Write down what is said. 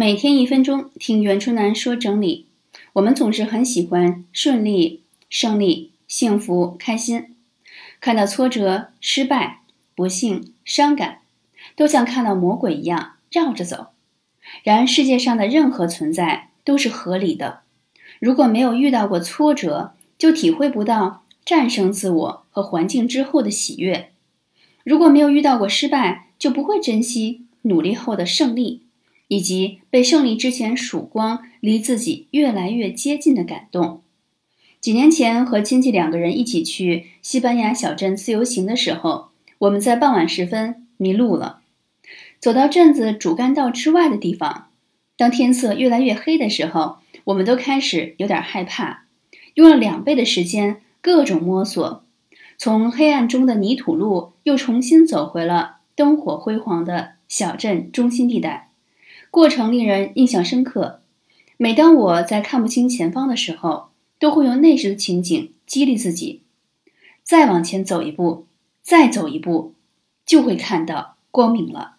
每天一分钟，听袁春楠说整理。我们总是很喜欢顺利、胜利、幸福、开心，看到挫折、失败、不幸、伤感，都像看到魔鬼一样绕着走。然而，世界上的任何存在都是合理的。如果没有遇到过挫折，就体会不到战胜自我和环境之后的喜悦；如果没有遇到过失败，就不会珍惜努力后的胜利。以及被胜利之前曙光离自己越来越接近的感动。几年前和亲戚两个人一起去西班牙小镇自由行的时候，我们在傍晚时分迷路了，走到镇子主干道之外的地方。当天色越来越黑的时候，我们都开始有点害怕，用了两倍的时间各种摸索，从黑暗中的泥土路又重新走回了灯火辉煌的小镇中心地带。过程令人印象深刻。每当我在看不清前方的时候，都会用那时的情景激励自己，再往前走一步，再走一步，就会看到光明了。